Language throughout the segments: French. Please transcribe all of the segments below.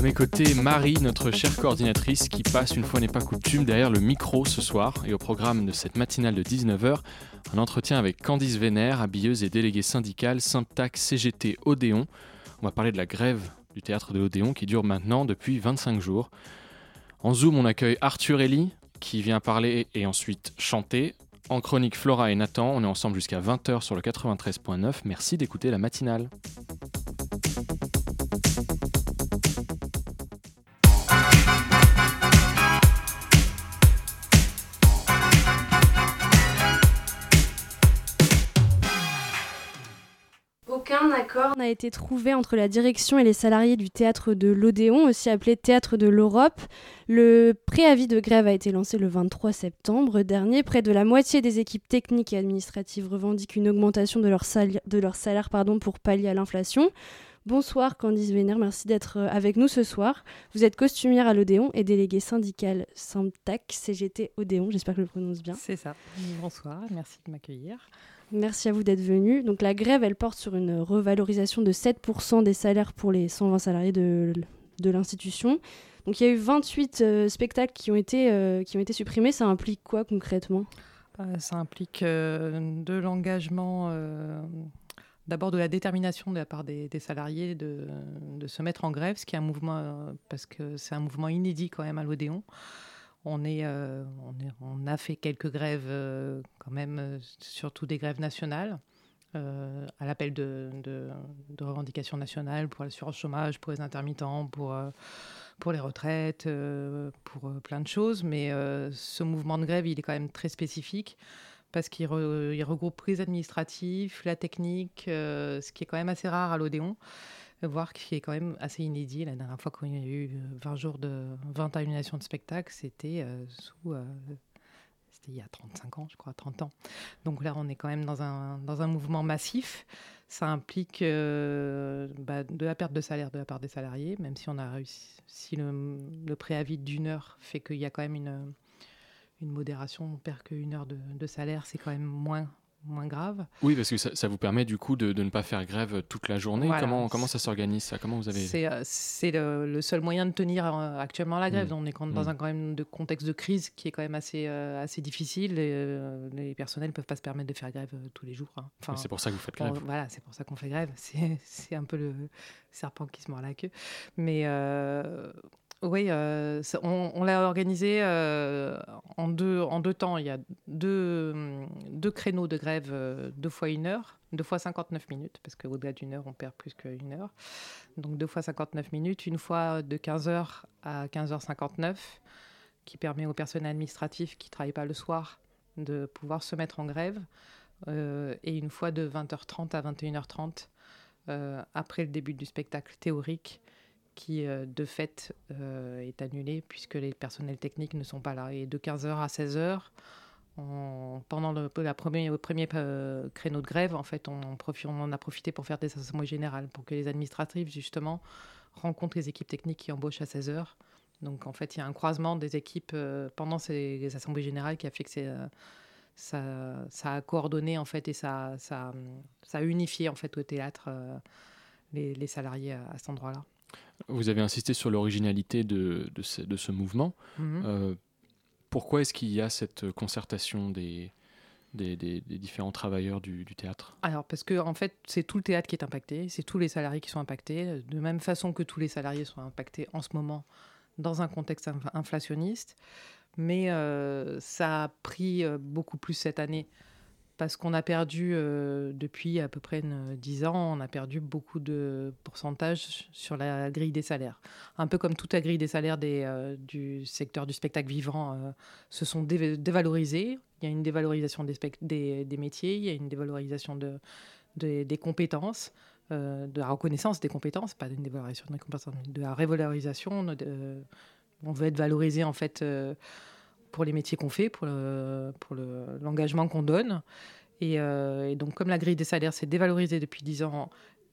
À mes côtés, Marie, notre chère coordinatrice, qui passe une fois n'est pas coutume derrière le micro ce soir et au programme de cette matinale de 19h, un entretien avec Candice Vénère, habilleuse et déléguée syndicale Symptac CGT Odéon. On va parler de la grève du théâtre de Odéon qui dure maintenant depuis 25 jours. En Zoom, on accueille Arthur Elie qui vient parler et ensuite chanter. En chronique Flora et Nathan, on est ensemble jusqu'à 20h sur le 93.9. Merci d'écouter la matinale. Aucun accord n'a été trouvé entre la direction et les salariés du théâtre de l'Odéon, aussi appelé théâtre de l'Europe. Le préavis de grève a été lancé le 23 septembre dernier. Près de la moitié des équipes techniques et administratives revendiquent une augmentation de leur, salaire pardon, pour pallier à l'inflation. Bonsoir Candice Vénère, merci d'être euh, avec nous ce soir. Vous êtes costumière à l'Odéon et déléguée syndicale Samtac CGT Odéon, j'espère que je le prononce bien. C'est ça. Bonsoir, merci de m'accueillir. Merci à vous d'être venu. Donc la grève, elle porte sur une revalorisation de 7% des salaires pour les 120 salariés de, de l'institution. Donc il y a eu 28 euh, spectacles qui ont, été, euh, qui ont été supprimés. Ça implique quoi concrètement? Euh, Ça implique de l'engagement, d'abord de la détermination de la part des, des salariés de, de, se mettre en grève, ce qui est un mouvement, parce que c'est un mouvement inédit quand même à l'Odéon. On, est, on, a fait quelques grèves quand même, surtout des grèves nationales. Euh, à l'appel de, revendications nationales pour l'assurance chômage, pour les intermittents, pour, euh, les retraites, euh, pour plein de choses. Mais ce mouvement de grève, il est quand même très spécifique parce qu'il re, il regroupe prise administrative, la technique, ce qui est quand même assez rare à l'Odéon voire qui est quand même assez inédit. La dernière fois y a eu 20 jours de 20 annulations de spectacles, c'était sous c'était il y a 35 ans, je crois, 30 ans. Donc là, on est quand même dans un, dans un mouvement massif. Ça implique euh, bah, de la perte de salaire de la part des salariés, même si on a réussi, si le, le préavis d'une heure fait qu'il y a quand même une, une modération, on perd qu'une heure de salaire, c'est quand même moins moins grave. Oui, parce que ça, ça vous permet du coup de, de, ne pas faire grève toute la journée. Voilà. Comment, comment ça s'organise ça? Comment vous avez C'est euh, le, le, seul moyen de tenir euh, actuellement la grève. Mmh. On est quand, dans mmh. un quand même de contexte de crise qui est quand même assez, euh, assez difficile. Et, euh, les personnels ne peuvent pas se permettre de faire grève tous les jours. Hein. Enfin, c'est pour ça que vous faites grève. Voilà, c'est pour ça qu'on fait grève. C'est un peu le serpent qui se mord la queue. Mais euh, oui, euh, on, l'a organisé euh, en, deux, temps. Il y a deux, créneaux de grève, euh, deux fois une heure, deux fois 59 minutes, parce qu'au-delà d'une heure, on perd plus qu'une heure. Donc deux fois 59 minutes, une fois de 15h à 15h59, qui permet au personnel administratif qui ne travaille pas le soir de pouvoir se mettre en grève, et une fois de 20h30 à 21h30, euh, après le début du spectacle théorique qui euh, de fait euh, est annulé puisque les personnels techniques ne sont pas là. Et de 15h à 16h, on, pendant le, la premier, euh, créneau de grève, en fait, on, en a profité pour faire des assemblées générales, pour que les administratifs, justement, rencontrent les équipes techniques qui embauchent à 16h. Donc, en fait, il y a un croisement des équipes pendant ces assemblées générales qui a fait que ça, a coordonné en fait et ça, a unifié en fait au théâtre les, salariés à cet endroit-là. Vous avez insisté sur l'originalité de, de, ce, de, ce, mouvement. Mmh. Euh, pourquoi est-ce qu'il y a cette concertation des, des, des, des différents travailleurs du, du, théâtre? Alors, parce que en fait, c'est tout le théâtre qui est impacté, c'est tous les salariés qui sont impactés, de même façon que tous les salariés sont impactés en ce moment dans un contexte inflationniste. Mais euh, ça a pris euh, beaucoup plus cette année parce qu'on a perdu, euh, depuis à peu près 10 ans, on a perdu beaucoup de pourcentage sur la grille des salaires. Un peu comme toute la grille des salaires euh, du secteur du spectacle vivant euh, se sont dé dévalorisés. Il y a une dévalorisation des, métiers, il y a une dévalorisation de, de des compétences, de la reconnaissance des compétences, pas une dévalorisation des compétences, de la révalorisation. On veut être valorisé en fait pour les métiers qu'on fait, pour l'engagement le, pour l'engagement qu'on donne. Et, et, donc, comme la grille des salaires s'est dévalorisée depuis 10 ans,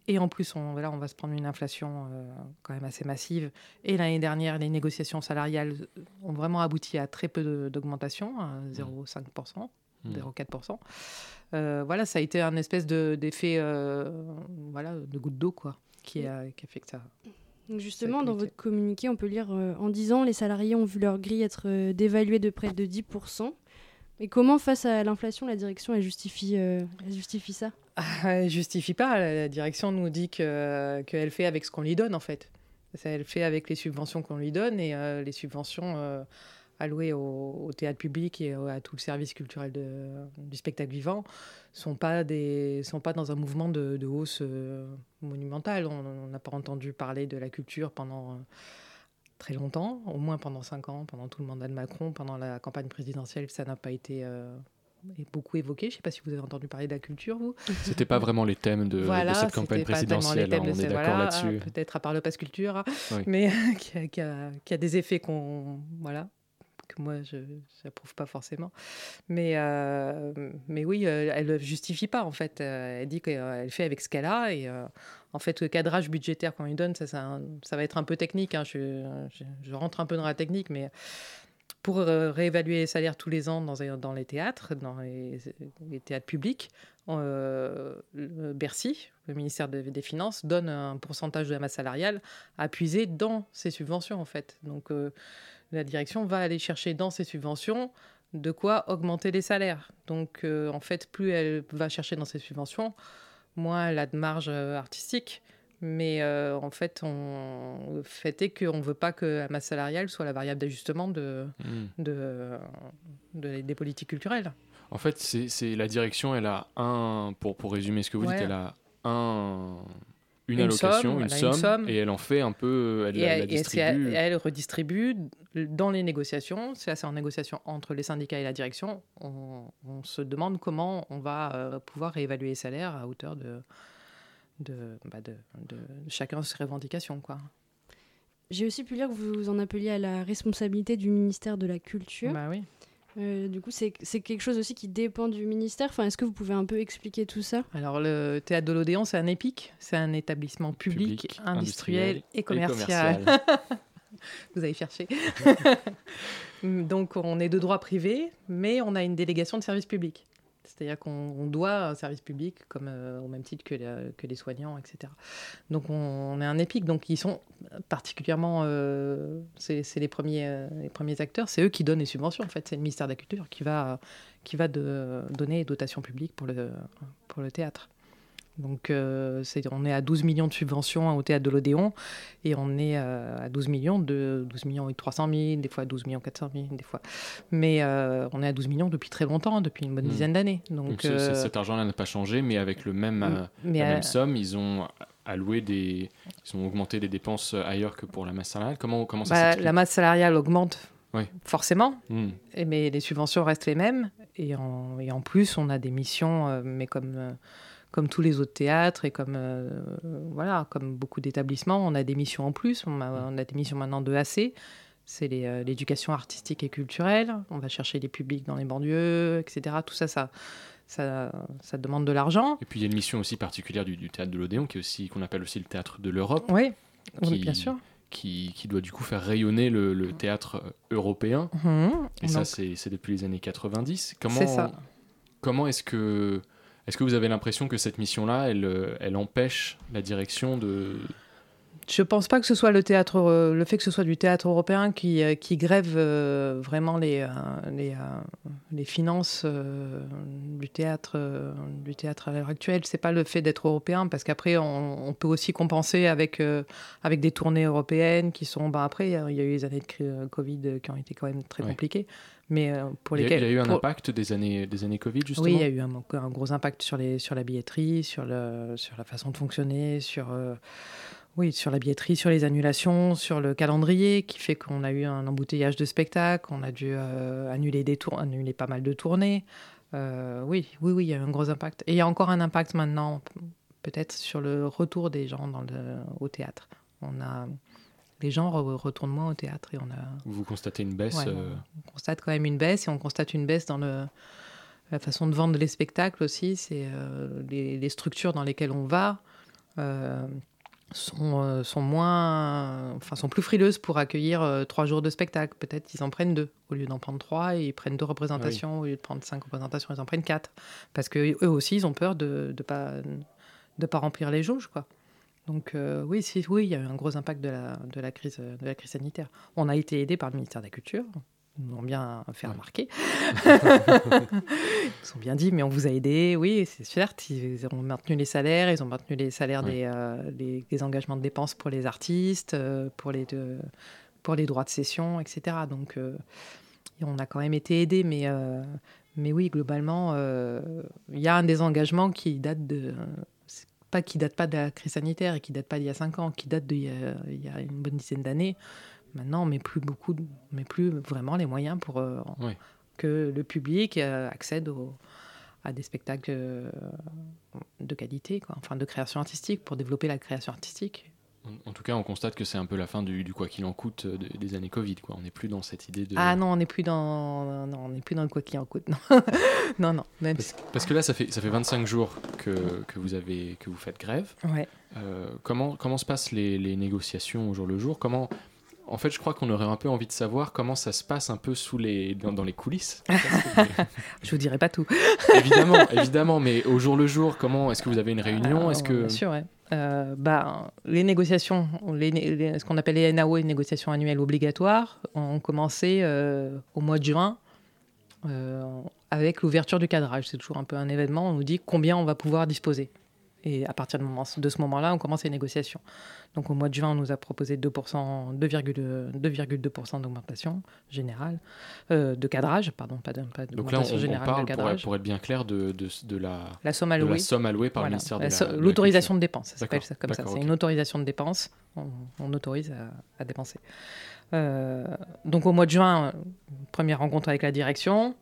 et en plus, on, là, on va se prendre une inflation quand même assez massive. Et l'année dernière, les négociations salariales ont vraiment abouti à très peu d'augmentation, 0,5%, 0,4%. Mmh. voilà, ça a été un espèce d'effet voilà, de goutte d'eau, quoi, qui a, qui a fait que ça. Donc justement, dans votre communiqué, on peut lire euh, en disant les salariés ont vu leur grille être euh, dévaluée de près de 10%. Et comment, face à l'inflation, la direction elle justifie, euh, elle justifie ça? Ah, Elle justifie pas. La, direction nous dit qu'elle fait avec ce qu'on lui donne, en fait. Elle fait avec les subventions qu'on lui donne et les subventions alloués au, théâtre public et à tout le service culturel de, du spectacle vivant sont pas des sont pas dans un mouvement de, hausse euh, monumentale. On n'a pas entendu parler de la culture pendant euh, très longtemps, au moins pendant cinq ans, pendant tout le mandat de Macron, pendant la campagne présidentielle, ça n'a pas été euh, beaucoup évoqué. Je ne sais pas si vous avez entendu parler de la culture, vous. C'était pas vraiment les thèmes de, cette campagne présidentielle. Hein, on est d'accord là-dessus. Peut-être à part le passe culture, mais qui a, qui, a, qui, a, des effets qu'on voilà que moi, je n'approuve pas forcément. Mais, euh, mais oui, euh, elle ne justifie pas, en fait. Euh, elle dit qu'elle fait avec ce qu'elle a. Et en fait, le cadrage budgétaire qu'on lui donne, ça, va être un peu technique. Hein. Je, rentre un peu dans la technique, mais pour réévaluer les salaires tous les ans dans, dans les théâtres, dans les, théâtres publics, Bercy, le ministère des Finances, donne un pourcentage de la masse salariale à puiser dans ses subventions, en fait. Donc, la direction va aller chercher dans ses subventions de quoi augmenter les salaires. Donc, euh, en fait, plus elle va chercher dans ses subventions, moins elle a de marge euh, artistique. Mais euh, en fait, on... le fait est qu'on ne veut pas que la masse salariale soit la variable d'ajustement de... Hmm. de... des politiques culturelles. En fait, c'est la direction, elle a un, pour, pour résumer ce que vous dites, elle a un, une, allocation, une, somme, et elle en fait un peu, elle, la distribue. elle redistribue dans les négociations. C'est en négociation entre les syndicats et la direction. On, se demande comment on va euh, pouvoir réévaluer les salaires à hauteur de, de, bah de, de chacun ses revendications. Quoi. J'ai aussi pu lire que vous en appeliez à la responsabilité du ministère de la Culture. Bah oui. Euh, du coup, c'est quelque chose aussi qui dépend du ministère. Enfin, Est-ce que vous pouvez un peu expliquer tout ça? Alors, le théâtre de l'Odéon, c'est un EPIC. C'est un établissement public, industriel, et commercial. vous avez cherché. Donc, on est de droit privé, mais on a une délégation de service public. C'est-à-dire qu'on doit un service public, comme euh, au même titre que, les soignants, etc. Donc on, est un épique. Donc ils sont particulièrement, euh, c'est les premiers, euh, les premiers acteurs. C'est eux qui donnent les subventions. En fait, c'est le ministère de la Culture qui va, qui va donner les dotations publiques pour le, pour le théâtre. Donc euh, on est à 12 millions de subventions au théâtre de l'Odéon et on est euh, à 12 millions de 12 millions et 300 000, des fois 12 millions 400 000, des fois. Mais euh, on est à 12 millions depuis très longtemps, depuis une bonne hmm. dizaine d'années. Donc, cet argent-là n'a pas changé, mais avec le même, la même somme, ils ont alloué des, ils ont augmenté les dépenses ailleurs que pour la masse salariale. Comment comment ça bah, La masse salariale augmente. Forcément, hmm. mais les subventions restent les mêmes. Et en, et en plus, on a des missions, mais comme comme tous les autres théâtres et comme, euh, voilà, comme beaucoup d'établissements, on a des missions en plus. On a, des missions maintenant de AC. C'est euh, l'éducation artistique et culturelle. On va chercher les publics dans les banlieues, etc. Tout ça, ça, ça, ça demande de l'argent. Et puis il y a une mission aussi particulière du, théâtre de l'Odéon, qui est aussi qu'on appelle aussi le théâtre de l'Europe. Oui, bien sûr. Qui, qui, doit du coup faire rayonner le, théâtre européen. Mmh. Et ça, c'est depuis les années 90. Comment, ça. Comment est-ce que est-ce que vous avez l'impression que cette mission-là, elle, euh, elle empêche la direction de... Je pense pas que ce soit le théâtre, euh, le fait que ce soit du théâtre européen qui, euh, qui grève vraiment les, les, les, finances du théâtre, du théâtre à l'heure actuelle. C'est pas le fait d'être européen, parce qu'après on, peut aussi compenser avec avec des tournées européennes qui sont. Ben après, il y a eu les années de Covid qui ont été quand même très compliquées. Mais euh, pour lesquels. Il y a eu un impact des années, des années Covid, justement Oui, il y a eu un, un, gros impact sur, les, sur la billetterie, sur, le, sur la façon de fonctionner, sur. Euh, oui, sur la billetterie, sur les annulations, sur le calendrier, qui fait qu'on a eu un embouteillage de spectacles, on a dû euh, annuler, des tours, annuler pas mal de tournées. oui, oui, oui, il y a eu un gros impact. Et il y a encore un impact maintenant, peut-être, sur le retour des gens dans le, au théâtre. On a les gens retournent moins au théâtre. Et on a... Vous constatez une baisse euh, On constate quand même une baisse et on constate une baisse dans le, la façon de vendre les spectacles aussi, c'est euh, les, les, structures dans lesquelles on va. Euh, sont, sont, moins, enfin, sont plus frileuses pour accueillir trois jours de spectacle. Peut-être ils en prennent deux au lieu d'en prendre trois, et ils prennent deux représentations oui. au lieu de prendre cinq représentations, ils en prennent quatre parce que eux aussi ils ont peur de ne pas de pas remplir les jauges quoi. Donc euh, oui, si, oui, il y a eu un gros impact de la, de la crise de la crise sanitaire. On a été aidé par le ministère de la Culture, nous l'ont bien fait remarquer. ils ont bien dit, mais on vous a aidé. Oui, c'est certes, ils ont maintenu les salaires, ils ont maintenu les salaires des, euh, les, les, engagements de dépenses pour les artistes, euh, pour, les de, pour les droits de cession, etc. Donc, on a quand même été aidé, mais, mais oui, globalement, il y a un désengagement qui date de. Pas qui date pas de la crise sanitaire et qui date pas d'il y a cinq ans, qui date d'il y, y, a une bonne dizaine d'années Maintenant, on met plus beaucoup, met plus vraiment les moyens pour euh, oui. que le public euh, accède au, à des spectacles euh, de qualité, quoi. enfin de création artistique, pour développer la création artistique. En tout cas, on constate que c'est un peu la fin du, du quoi qu'il en coûte de, des années Covid. Quoi. On n'est plus dans cette idée de. Ah non, on n'est plus dans, non, on n'est plus dans le quoi qu'il en coûte. Non, non, non. Même parce, parce, que là, ça fait ça fait 25 jours que, que vous avez que vous faites grève. Ouais. Euh, comment comment se passent les, les négociations au jour le jour? Comment en fait, je crois qu'on aurait un peu envie de savoir comment ça se passe un peu sous les, dans, dans les coulisses. je vous dirai pas tout. évidemment, évidemment, mais au jour le jour, comment est-ce que vous avez une réunion? Est-ce que bien sûr, ouais. Euh, bah, les négociations, ce qu'on appelle les NAO, les négociations annuelles obligatoires, ont commencé euh, au mois de juin euh, avec l'ouverture du cadrage. C'est toujours un peu un événement. On nous dit combien on va pouvoir disposer. Et à partir de, moment, de ce moment-là, on commence les négociations. Donc au mois de juin, on nous a proposé 2,2% d'augmentation générale, euh, de cadrage, pardon, pas d'augmentation Donc là, on, générale on parle, de cadrage. Pour, pour, être bien clair, de, de, de la, la, somme allouée, la somme allouée par voilà. le ministère de la, L'autorisation de, de dépenses, ça s'appelle ça comme ça. C'est okay. une autorisation de dépenses, on, on autorise à, à dépenser. Euh, donc au mois de juin, première rencontre avec la direction,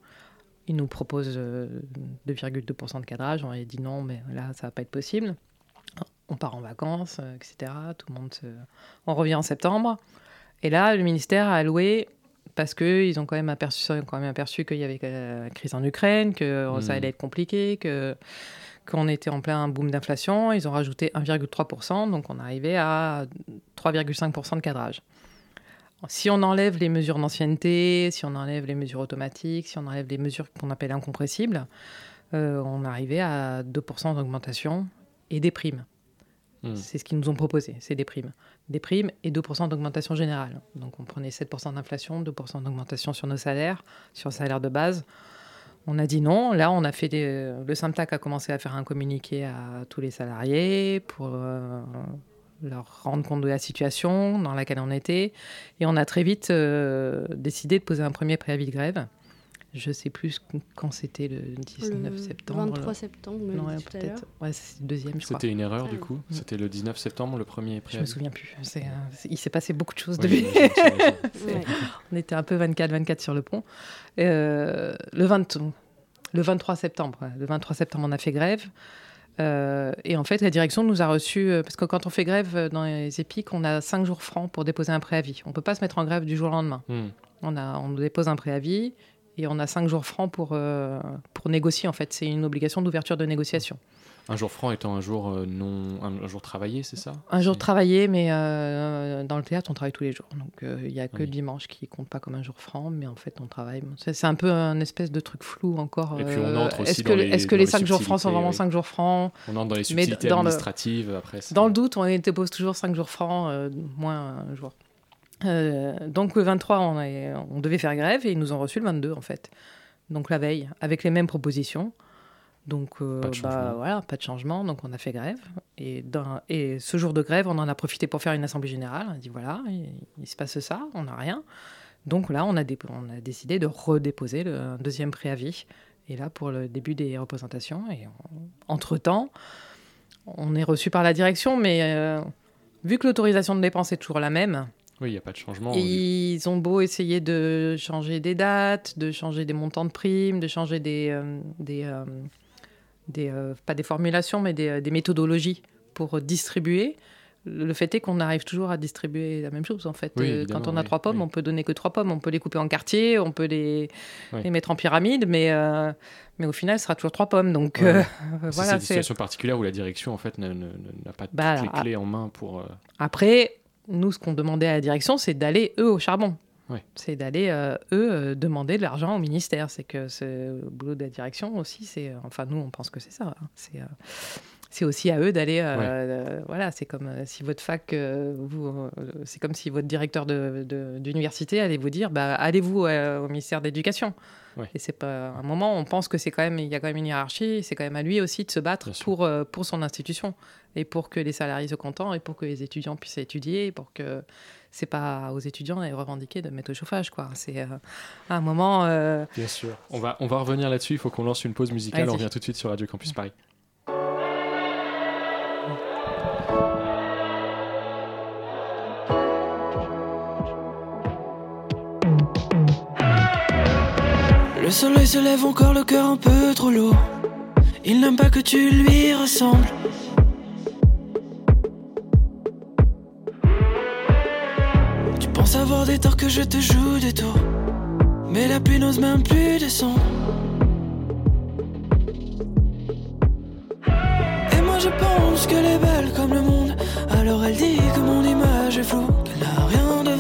ils nous proposent 2,2% de cadrage. On a dit non, mais là, ça va pas être possible. On part en vacances, euh, etc. Tout le monde se... On revient en septembre. Et là, le ministère a alloué, parce qu'ils ont quand même aperçu, quand même aperçu qu'il y avait la crise en Ukraine, que mmh. ça allait être compliqué, que qu'on était en plein boom d'inflation. Ils ont rajouté 1,3%, donc on arrivait à 3,5% de cadrage. Si on enlève les mesures d'ancienneté, si on enlève les mesures automatiques, si on enlève les mesures qu'on appelle incompressibles, euh, on arrivait à 2% d'augmentation et des primes. Mmh. C'est ce qu'ils nous ont proposé, c'est des primes. Des primes et 2% d'augmentation générale. Donc on prenait 7% d'inflation, 2% d'augmentation sur nos salaires, sur le salaire de base. On a dit non. Là, on a fait des... le Samtac a commencé à faire un communiqué à tous les salariés pour euh, leur rendre compte de la situation dans laquelle on était. Et on a très vite euh, décidé de poser un premier préavis de grève. Je ne sais plus quand c'était le 19 le septembre. 23 septembre, non, ouais, peut-être. Ouais, c'est le deuxième, je crois. C'était une erreur, du coup. C'était le 19 septembre, le premier préavis. Je me souviens plus. Euh, il s'est passé beaucoup de choses depuis. ouais. On était un peu 24-24 sur le pont. Euh, le, 20, le 23 septembre, le 23 septembre, on a fait grève. Euh, et en fait, la direction nous a reçus, euh, parce que quand on fait grève dans les épiques, on a 5 jours francs pour déposer un préavis. On ne peut pas se mettre en grève du jour au lendemain. Hmm. Mm. On, a, on dépose un préavis et on a 5 jours francs pour, euh, pour négocier. En fait, c'est une obligation d'ouverture de négociation. Un jour franc étant un jour non un, jour travaillé, c'est ça Un jour travaillé, mais euh, dans le théâtre, on travaille tous les jours. Donc il euh, n'y a que oui. le dimanche qui compte pas comme un jour franc, mais en fait, on travaille. C'est un peu un espèce de truc flou encore. Et puis on entre aussi Est-ce que, les, est que les 5 jours francs sont vraiment oui. 5 jours francs? On entre dans les subtilités dans administratives le, après. Dans le doute, on dépose toujours 5 jours francs, euh, moins un jour. donc le 23, on, est, on devait faire grève et ils nous ont reçu le 22 en fait. Donc la veille, avec les mêmes propositions. Donc, euh, pas, bah, voilà, pas de changement. Donc, on a fait grève. Et, dans, et ce jour de grève, on en a profité pour faire une assemblée générale. On a dit voilà, il, il se passe ça, on n'a rien. Donc là, on a, on a, décidé de redéposer le un deuxième préavis. Et là, pour le début des représentations. Et entre-temps, on est reçu par la direction, mais euh, vu que l'autorisation de dépense est toujours la même, oui, il n'y a pas de changement. Ils ont beau essayer de changer des dates, de changer des montants de primes, de changer des, euh, des, euh, des, euh, pas des formulations, mais des, des, méthodologies pour distribuer. le fait est qu'on arrive toujours à distribuer la même chose en fait. Oui, Euh, Quand on a oui, trois pommes, oui. on peut donner que trois pommes. On peut les couper en quartiers, on peut les, mettre en pyramide, mais, euh, mais au final, ce sera toujours trois pommes. Donc Ouais. euh, voilà, c'est. situations particulières où la direction en fait n'a pas Bah, toutes les ah. clés en main pour. euh, Après, nous, ce qu'on demandait à la direction, c'est d'aller eux au charbon. C'est d'aller euh, eux euh, demander de l'argent au ministère. C'est que le boulot de la direction aussi. C'est enfin nous, on pense que c'est ça. hein. Euh, c'est aussi à eux d'aller. euh, euh, voilà, c'est comme euh, si votre fac, vous, c'est comme si votre directeur de- de- d'université allait vous dire, bah, allez-vous au ministère de l'Éducation. Ouais. Et c'est pas un moment, on pense que c'est quand même, il y a quand même une hiérarchie. C'est quand même à lui aussi de se battre Bien pour euh, pour son institution et pour que les salariés soient contents et pour que les étudiants puissent étudier, pour que c'est pas aux étudiants d'aller revendiquer de mettre au chauffage, quoi. C'est euh, un moment. euh, Bien sûr. On va, on va revenir là-dessus. Il faut qu'on lance une pause musicale. On revient tout de suite sur Radio Campus Paris. Soleil se lève encore le cœur un peu trop lourd. Il n'aime pas que tu lui ressembles. Tu penses avoir des torts que je te joue des tours. Mais la pluie n'ose même plus descendre. Et moi je pense qu'elle est belle comme le monde. Alors elle dit que mon image est floue, qu'elle n'a rien de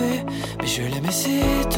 mais je l'aime et c'est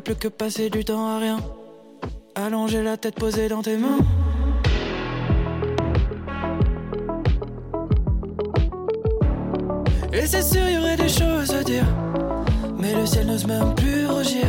plus que passer du temps à rien, allonger la tête posée dans tes mains. Et c'est sûr, y aurait des choses à dire. Mais le ciel n'ose même plus rougir.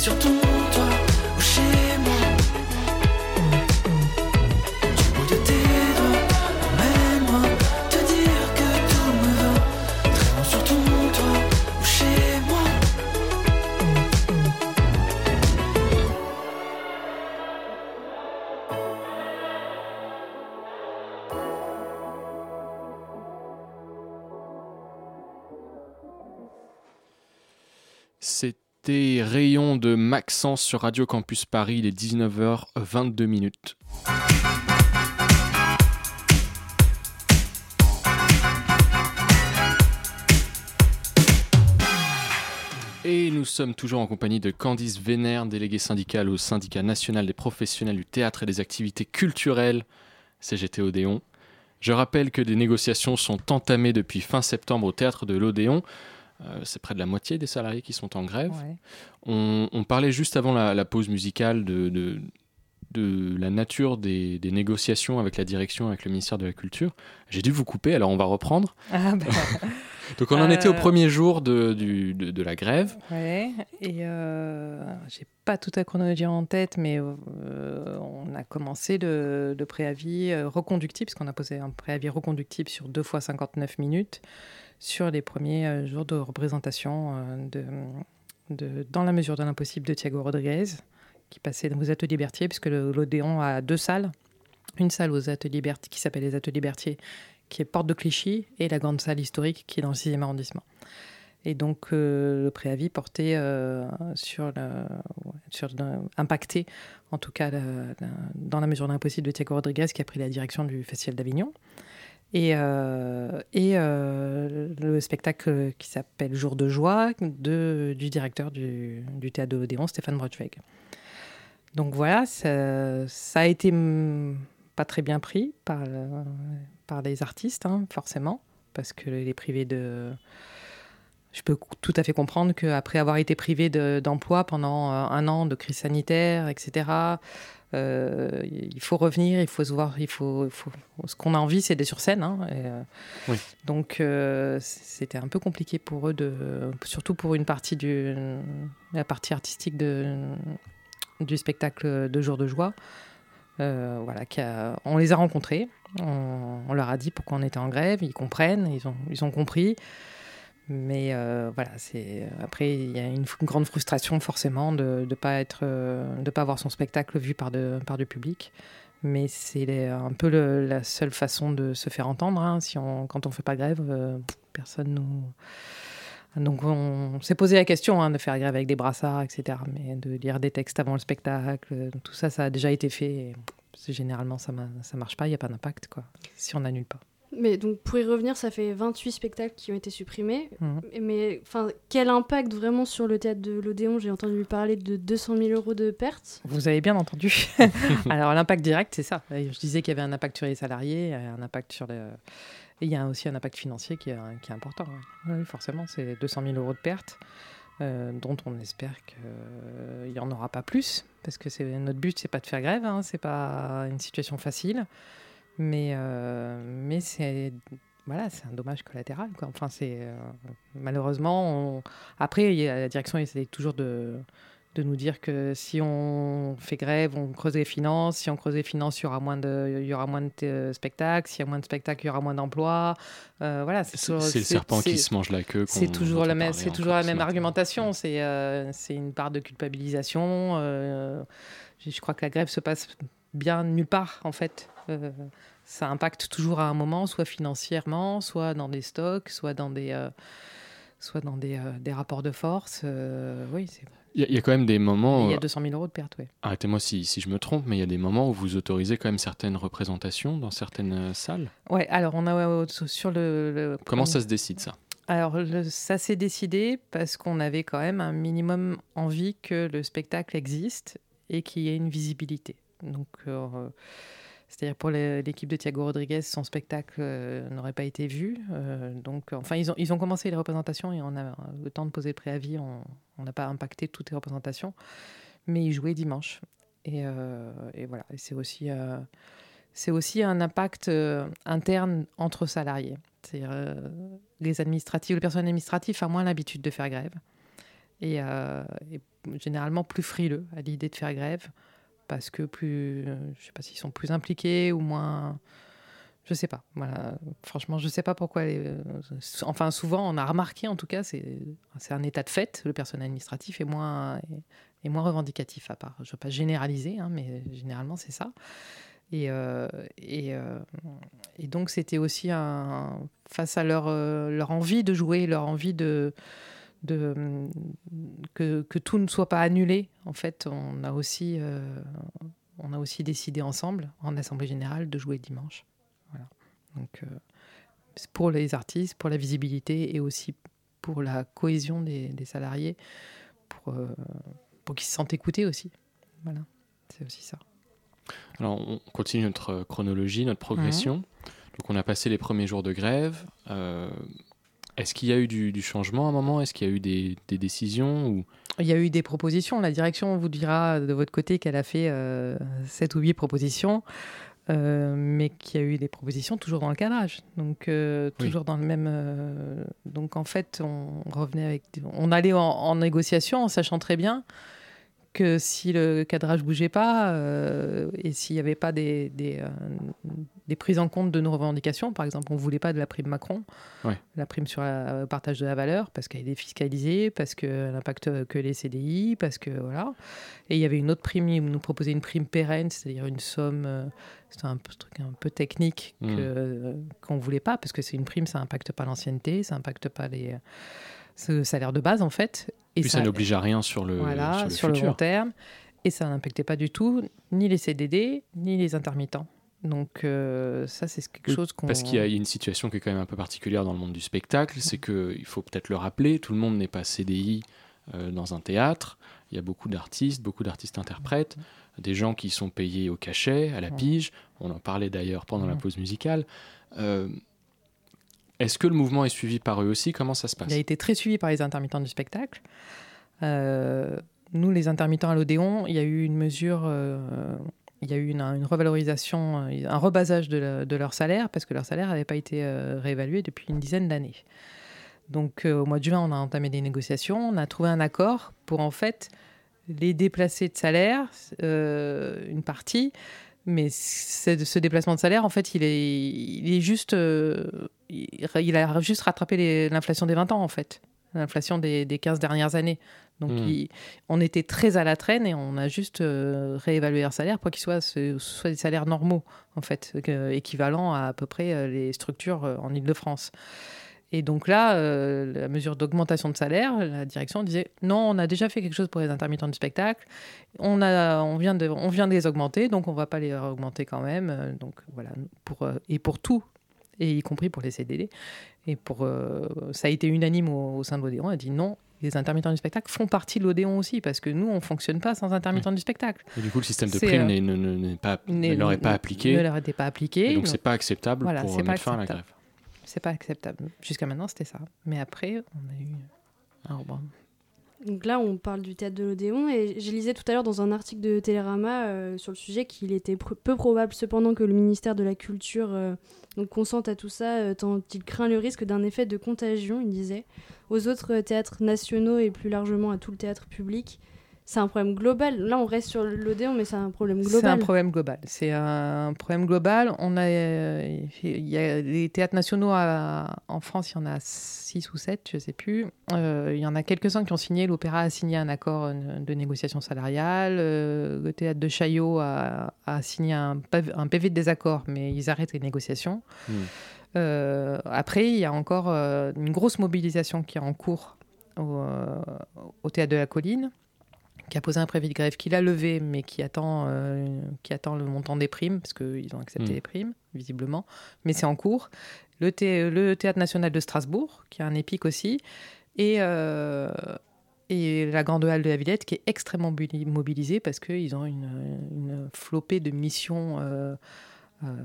Traîner Rayon de Maxence sur Radio Campus Paris. Il est 19h22 minutes. Et nous sommes toujours en compagnie de Candice Vénère, déléguée syndicale au syndicat national des professionnels du théâtre et des activités culturelles, CGT Odéon. Je rappelle que des négociations sont entamées depuis fin septembre au théâtre de l'Odéon. C'est près de la moitié des salariés qui sont en grève. On, parlait juste avant la, pause musicale de, de la nature des, négociations avec la direction, avec le ministère de la Culture. J'ai dû vous couper, alors on va reprendre. Ah, bah. Donc on en était au euh. premier jour de, de, la grève. Ouais, et euh, j'ai pas toute la chronologie en tête, mais euh, on a commencé le, préavis reconductible, parce qu'on a posé un préavis reconductible sur deux fois 59 minutes sur les premiers jours de représentation de, de, dans la mesure de l'impossible de Thiago Rodriguez qui passait aux Ateliers Berthier, puisque l'Odéon a deux salles. Une salle aux Ateliers Berthier, qui s'appelle les Ateliers Berthier, qui est porte de Clichy, et la grande salle historique qui est dans le 6e arrondissement. Et donc euh, le préavis portait euh, sur, sur impacté, en tout cas dans la mesure l'impossible de Thiago Rodriguez qui a pris la direction du Festival d'Avignon. Et, euh, et le spectacle qui s'appelle Jour de joie de, du directeur du, du théâtre de l'Odéon, Stéphane Braunschweig. Donc voilà, ça, a été pas très bien pris par, par les artistes, hein, forcément, parce que les privés de... Je peux tout à fait comprendre qu'après avoir été privé d'emploi pendant euh, un an de crise sanitaire, etc., euh, il faut revenir, il faut se voir, il faut, ce qu'on a envie, c'est d'être sur scène. Hein, euh, donc c'était un peu compliqué pour eux de, surtout pour une partie du, la partie artistique de, du spectacle de Jour de Joie. Euh, voilà, on les a rencontrés, on, leur a dit pourquoi on était en grève, ils comprennent, ils ont, ils ont compris. Mais euh, voilà, c'est après il y a une, grande frustration forcément de ne pas être, de pas avoir son spectacle vu par du public. Mais c'est un peu la seule façon de se faire entendre. Hein. Si on, quand on fait pas grève, euh, personne nous donc on s'est posé la question hein, de faire grève avec des brassards, etc. Mais de lire des textes avant le spectacle, tout ça, ça a déjà été fait. généralement, ça ne marche pas, il n'y a pas d'impact quoi, si on n'annule pas. Mais donc pour y revenir, ça fait 28 spectacles qui ont été supprimés. Mhm. Mais enfin, quel impact vraiment sur le théâtre de l'Odéon? J'ai entendu parler de 200 000 euros de pertes. Vous avez bien entendu. Alors l'impact direct, c'est ça. Je disais qu'il y avait un impact sur les salariés, un impact sur les et il y a aussi un impact financier qui est, qui est important. Oui, forcément, c'est 200 000 euros de pertes, euh, dont on espère qu'il n'y en aura pas plus, parce que c'est notre but, c'est pas de faire grève, hein, c'est pas une situation facile, mais, euh, mais c'est voilà, c'est un dommage collatéral. Quoi. Enfin, c'est euh, malheureusement. Après, la direction essaie toujours de de nous dire que si on fait grève, on creuse les finances. Si on creuse les finances, il y aura moins de, il y aura moins de euh, spectacles. S'il y a moins de spectacles, il y aura moins d'emplois. Euh, voilà, c'est le serpent qui se mange la queue. C'est toujours la même, c'est toujours la même argumentation. C'est euh, c'est une part de culpabilisation. je crois que la grève se passe bien nulle part en fait. Ça impacte toujours à un moment, soit financièrement, soit dans des stocks, soit dans des soit dans des, des rapports de force. oui, c'est il y, a quand même des moments. Il y a 200 000 euros de pertes, oui. Arrêtez-moi si, si, je me trompe, mais il y a des moments où vous autorisez quand même certaines représentations dans certaines euh, salles? Oui, alors on a sur le. Comment ça se décide ça? Alors, ça s'est décidé parce qu'on avait quand même un minimum envie que le spectacle existe et qu'il y ait une visibilité. Donc, euh, c'est-à-dire pour l'équipe de Thiago Rodriguez, son spectacle euh, n'aurait pas été vu. Euh, donc, enfin, ils ont, commencé les représentations et on a le temps de poser le préavis. On n'a pas impacté toutes les représentations, mais ils jouaient dimanche. Et, euh, voilà, c'est aussi, c'est aussi un impact interne entre salariés. C'est-à-dire les administratifs, les personnes administratives ont moins l'habitude de faire grève et, et généralement plus frileux à l'idée de faire grève parce que plus, euh, je sais pas s'ils sont plus impliqués ou moins. Je sais pas. Voilà. Franchement, je sais pas pourquoi. Euh, enfin, souvent, on a remarqué, en tout cas, c'est un état de fait. Le personnel administratif est moins, moins revendicatif, à part. Je ne veux pas généraliser, hein, mais généralement, c'est ça. Et, euh, et, et, donc, c'était aussi un, face à leur, leur envie de jouer, leur envie de, de, que, que, tout ne soit pas annulé. En fait, on a aussi, euh, on a aussi décidé ensemble, en Assemblée générale, de jouer dimanche. Voilà. Donc, euh, pour les artistes, pour la visibilité et aussi pour la cohésion des, des salariés, pour, euh, pour qu'ils se sentent écoutés aussi. Voilà, c'est aussi ça. Alors, on continue notre chronologie, notre progression. Mhm. Donc, on a passé les premiers jours de grève Est-ce qu'il y a eu du, changement à un moment? Est-ce qu'il y a eu des, décisions ou... Il y a eu des propositions. La direction vous dira de votre côté qu'elle a fait euh, 7 ou 8 propositions. Euh, mais qu'il y a eu des propositions toujours dans le cadrage, donc euh, toujours dans le même. Euh, donc en fait, on revenait avec, on allait en, négociation en sachant très bien que si le cadrage bougeait pas et s'il n'y avait pas des, des, des, prises en compte de nos revendications, par exemple, on voulait pas de la prime Macron, la prime sur le partage de la valeur, parce qu'elle est défiscalisée, parce qu'elle n'impacte que les CDI, parce que voilà. Et il y avait une autre prime, ils nous proposait une prime pérenne, c'est-à-dire une somme c'est un truc un peu technique hmm. qu'on ne voulait pas, parce que c'est une prime, ça n'impacte pas l'ancienneté, ça n'impacte pas les, ce salaire de base, en fait. Et Puis ça, n'oblige à rien sur le, voilà, sur le, long terme. Et ça n'impactait pas du tout ni les CDD, ni les intermittents. Donc euh, ça, c'est quelque chose qu'on... Parce qu'il y a une situation qui est quand même un peu particulière dans le monde du spectacle, c'est qu'il faut peut-être le rappeler, tout le monde n'est pas CDI euh, dans un théâtre, il y a beaucoup d'artistes, beaucoup d'artistes interprètes des gens qui sont payés au cachet, à la pige. On en parlait d'ailleurs pendant la pause musicale. Euh, est-ce que le mouvement est suivi par eux aussi? Comment ça se passe? Il a été très suivi par les intermittents du spectacle. Euh, nous, les intermittents à l'Odéon, il y a eu une mesure, euh, il y a eu une, revalorisation, un rebasage de, leur salaire parce que leur salaire n'avait pas été réévalué depuis une dizaine d'années. Donc au mois de juin, on a entamé des négociations, on a trouvé un accord pour en fait les déplacés de salaire, euh, une partie, mais ce déplacement de salaire, en fait, il est, il est juste, euh, il, a juste rattrapé l'inflation des 20 ans, en fait, l'inflation des, des, 15 dernières années. Donc, hmm. on était très à la traîne et on a juste euh, réévalué leur salaire pour qu'ils soient, soient des salaires normaux, en fait, équivalents à à peu près les structures en Ile-de-France. Et donc là, euh, la mesure d'augmentation de salaire, la direction disait non, on a déjà fait quelque chose pour les intermittents du spectacle, on, a, on, vient, de, on vient de les augmenter, donc on ne va pas les augmenter quand même. Euh, donc voilà, pour, euh, et pour tout, et y compris pour les CDD. Et pour, ça a été unanime au, sein de l'Odéon, on a dit non, les intermittents du spectacle font partie de l'Odéon aussi, parce que nous, on ne fonctionne pas sans intermittents du spectacle. Et du coup, le système de prime ne, leur est pas appliqué. Ne leur était pas appliqué. Et donc, ce n'est pas acceptable pour mettre fin à la grève c'est pas acceptable. Jusqu'à maintenant, c'était ça. Mais après, on a eu un rebond. Donc là, on parle du théâtre de l'Odéon et je lisais tout à l'heure dans un article de Télérama euh, sur le sujet qu'il était peu probable cependant que le ministère de la Culture euh, consente à tout ça euh, tant il craint le risque d'un effet de contagion, il disait, aux autres théâtres nationaux et plus largement à tout le théâtre public c'est un problème global. Là, on reste sur l'Odéon, mais c'est un problème global. C'est un problème global. C'est un problème global. On a, il y a les théâtres nationaux en France, il y en a six ou sept, je ne sais plus. Euh, il y en a quelques-uns qui ont signé. L'Opéra a signé un accord de négociation salariale. Euh, le théâtre de Chaillot a, signé un, PV de désaccord, mais ils arrêtent les négociations. Hmm. Euh, après, il y a encore une grosse mobilisation qui est en cours au théâtre de la Colline qui a posé un préavis de grève qu'il a levé, mais qui attend, euh, qui attend le montant des primes, parce qu'ils ont accepté mm. les primes, visiblement. Mais c'est en cours. Le, le, Théâtre national de Strasbourg, qui a un épique aussi, et, euh, et la Grande Halle de la Villette, qui est extrêmement mobilisée, parce qu'ils ont une, une, flopée de missions. Euh,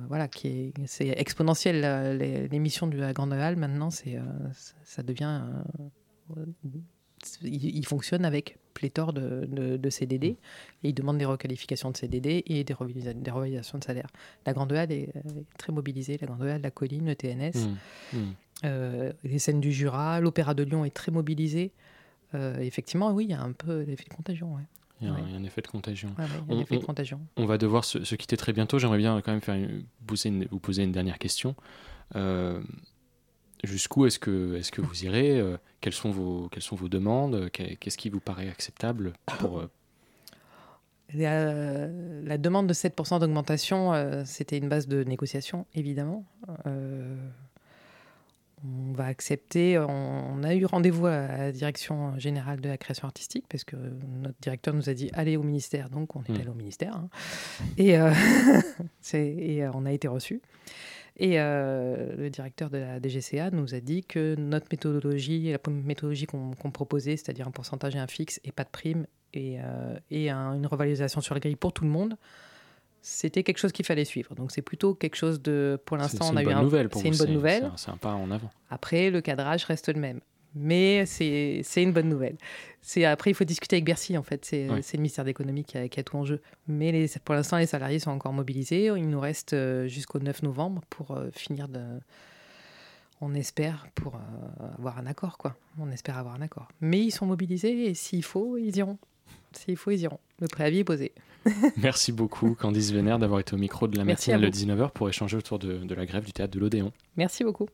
voilà, qui est, c'est exponentiel. Les, les, missions de la Grande Halle, maintenant, c'est, ça devient il, fonctionne avec pléthore de, de, CDD et il demande des requalifications de CDD et des, des revalorisations de salaire. La Grande Halle est, très mobilisée, la Grande Halle, la Colline, le TNS, mmh, mmh. euh, les scènes du Jura, l'Opéra de Lyon est très mobilisé. Euh, effectivement, oui, il y a un peu d'effet de contagion. Il y, a, un effet de contagion. on, effet de contagion. On, va devoir se, quitter très bientôt. J'aimerais bien quand même faire vous poser une dernière question. Euh, Jusqu'où est-ce que, est que vous irez euh, quelles, sont vos, quelles sont vos demandes Qu'est-ce qui vous paraît acceptable pour, euh, la, demande de 7% d'augmentation, euh, c'était une base de négociation, évidemment. on va accepter. On, a eu rendez-vous à la direction générale de la création artistique parce que notre directeur nous a dit allez au ministère, donc on est hmm. allé au ministère. Hein. Et, et on a été reçus. Et euh, le directeur de la DGCA nous a dit que notre méthodologie, la méthodologie qu'on proposait, c'est-à-dire un pourcentage et un fixe et pas de prime, et, euh, et une revalorisation sur la grille pour tout le monde, c'était quelque chose qu'il fallait suivre. Donc c'est plutôt quelque chose de, pour l'instant, on a eu un. C'est une bonne nouvelle. C'est un, pas en avant. Après, le cadrage reste le même, mais c'est une bonne nouvelle. Après, il faut discuter avec Bercy en fait. C'est le ministère d'économie qui, qui, a tout en jeu. Mais les, pour l'instant, les salariés sont encore mobilisés. Il nous reste euh, jusqu'au 9 novembre pour euh, finir de. On espère pour euh, avoir un accord, quoi. On espère avoir un accord. Mais ils sont mobilisés et s'il faut, ils iront. S'il faut, ils iront. Le préavis est posé. Merci beaucoup, Candice Vénère, d'avoir été au micro de la matinale de 19h pour échanger autour de, de la grève du théâtre de l'Odéon. Merci beaucoup.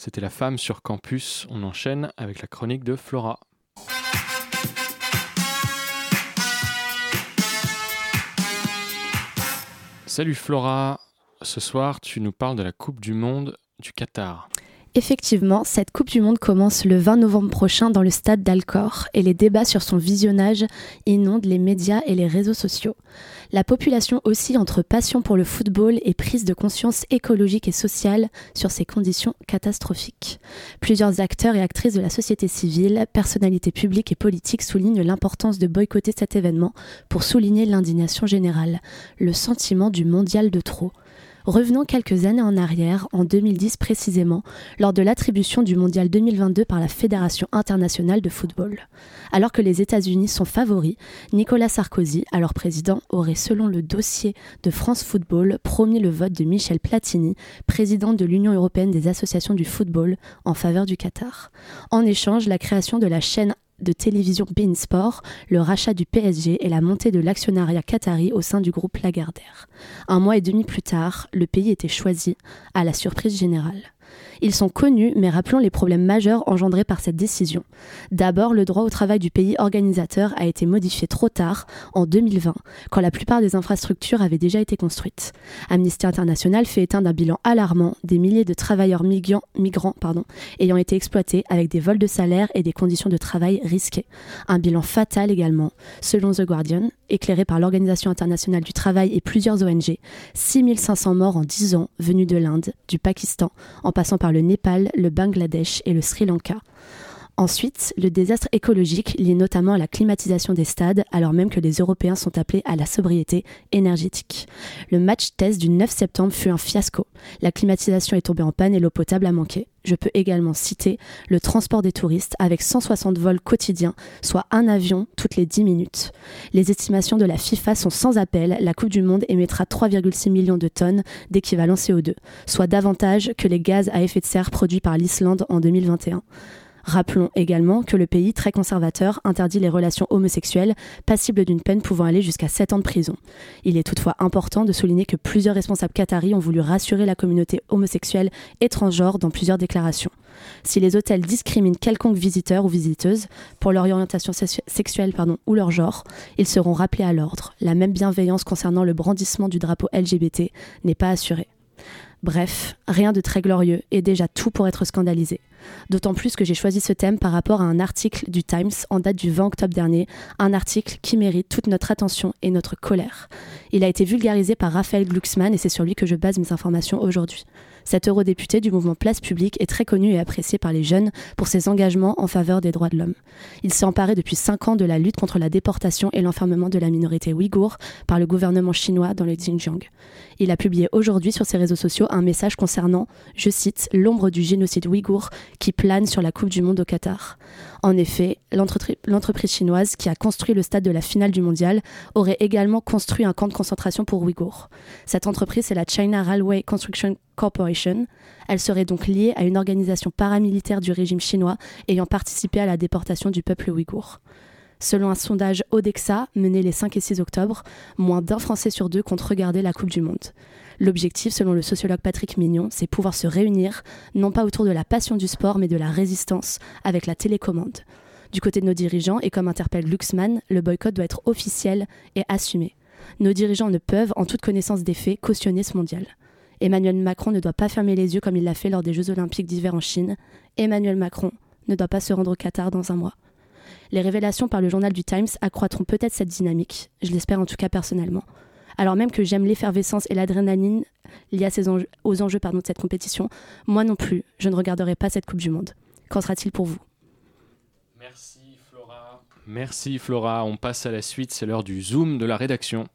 C'était la femme sur campus. On enchaîne avec la chronique de Flora. Salut Flora, ce soir tu nous parles de la Coupe du Monde du Qatar. Effectivement, cette Coupe du Monde commence le 20 novembre prochain dans le stade d'Alcor et les débats sur son visionnage inondent les médias et les réseaux sociaux. La population oscille entre passion pour le football et prise de conscience écologique et sociale sur ces conditions catastrophiques. Plusieurs acteurs et actrices de la société civile, personnalités publiques et politiques soulignent l'importance de boycotter cet événement pour souligner l'indignation générale, le sentiment du mondial de trop. Revenons quelques années en arrière, en 2010 précisément, lors de l'attribution du Mondial 2022 par la Fédération internationale de football. Alors que les États-Unis sont favoris, Nicolas Sarkozy, alors président, aurait, selon le dossier de France Football, promis le vote de Michel Platini, président de l'Union européenne des associations du football, en faveur du Qatar. En échange, la création de la chaîne de télévision Bein Sport, le rachat du PSG et la montée de l'actionnariat qatari au sein du groupe Lagardère. Un mois et demi plus tard, le pays était choisi, à la surprise générale. Ils sont connus, mais rappelons les problèmes majeurs engendrés par cette décision. D'abord, le droit au travail du pays organisateur a été modifié trop tard, en 2020, quand la plupart des infrastructures avaient déjà été construites. Amnesty International fait état d'un bilan alarmant des milliers de travailleurs migrants, ayant été exploités avec des vols de salaire et des conditions de travail risquées. Un bilan fatal également, selon The Guardian, éclairé par l'Organisation internationale du travail et plusieurs ONG, 6500 morts en 10 ans venus de l'Inde, du Pakistan, en passant par le Népal, le Bangladesh et le Sri Lanka. Ensuite, le désastre écologique lié notamment à la climatisation des stades, alors même que les Européens sont appelés à la sobriété énergétique. Le match test du 9 septembre fut un fiasco. La climatisation est tombée en panne et l'eau potable a manqué. Je peux également citer le transport des touristes avec 160 vols quotidiens, soit un avion toutes les 10 minutes. Les estimations de la FIFA sont sans appel. La Coupe du Monde émettra 3,6 millions de tonnes d'équivalent CO2, soit davantage que les gaz à effet de serre produits par l'Islande en 2021. Rappelons également que le pays très conservateur interdit les relations homosexuelles, passibles d'une peine pouvant aller jusqu'à 7 ans de prison. Il est toutefois important de souligner que plusieurs responsables qataris ont voulu rassurer la communauté homosexuelle et transgenre dans plusieurs déclarations. Si les hôtels discriminent quelconque visiteur ou visiteuse pour leur orientation sexuelle ou leur genre, ils seront rappelés à l'ordre. La même bienveillance concernant le brandissement du drapeau LGBT n'est pas assurée. Bref, rien de très glorieux et déjà tout pour être scandalisé. D'autant plus que j'ai choisi ce thème par rapport à un article du Times en date du 20 octobre dernier, un article qui mérite toute notre attention et notre colère. Il a été vulgarisé par Raphaël Glucksmann et c'est sur lui que je base mes informations aujourd'hui. Cet eurodéputé du mouvement Place Publique est très connu et apprécié par les jeunes pour ses engagements en faveur des droits de l'homme. Il s'est emparé depuis cinq ans de la lutte contre la déportation et l'enfermement de la minorité ouïghour par le gouvernement chinois dans le Xinjiang. Il a publié aujourd'hui sur ses réseaux sociaux un message concernant, je cite, l'ombre du génocide ouïghour qui plane sur la Coupe du Monde au Qatar. En effet, l'entreprise chinoise qui a construit le stade de la finale du mondial aurait également construit un camp de concentration pour Ouïghours. Cette entreprise, c'est la China Railway Construction Corporation. Elle serait donc liée à une organisation paramilitaire du régime chinois ayant participé à la déportation du peuple ouïghour. Selon un sondage Odexa mené les 5 et 6 octobre, moins d'un Français sur deux compte regarder la Coupe du Monde. L'objectif, selon le sociologue Patrick Mignon, c'est pouvoir se réunir, non pas autour de la passion du sport, mais de la résistance, avec la télécommande. Du côté de nos dirigeants, et comme interpelle Luxman, le boycott doit être officiel et assumé. Nos dirigeants ne peuvent, en toute connaissance des faits, cautionner ce mondial. Emmanuel Macron ne doit pas fermer les yeux comme il l'a fait lors des Jeux olympiques d'hiver en Chine. Emmanuel Macron ne doit pas se rendre au Qatar dans un mois. Les révélations par le journal du Times accroîtront peut-être cette dynamique, je l'espère en tout cas personnellement. Alors même que j'aime l'effervescence et l'adrénaline liées aux enjeux de cette compétition, moi non plus, je ne regarderai pas cette Coupe du Monde. Qu'en sera-t-il pour vous? Merci Flora. Merci Flora. On passe à la suite, c'est l'heure du Zoom de la rédaction.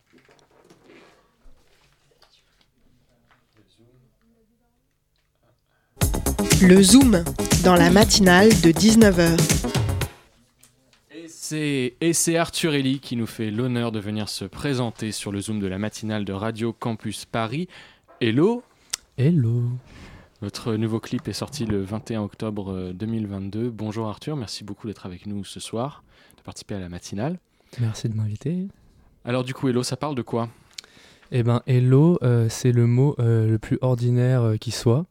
Le Zoom, dans la matinale de 19h. Et c'est Arthur Ellie qui nous fait l'honneur de venir se présenter sur le Zoom de la matinale de Radio Campus Paris. Hello Hello Votre nouveau clip est sorti le 21 octobre 2022. Bonjour Arthur, merci beaucoup d'être avec nous ce soir, de participer à la matinale. Merci de m'inviter. Alors du coup, Hello, ça parle de quoi? Eh ben, hello, euh, c'est le mot euh, le plus ordinaire euh, qui soit.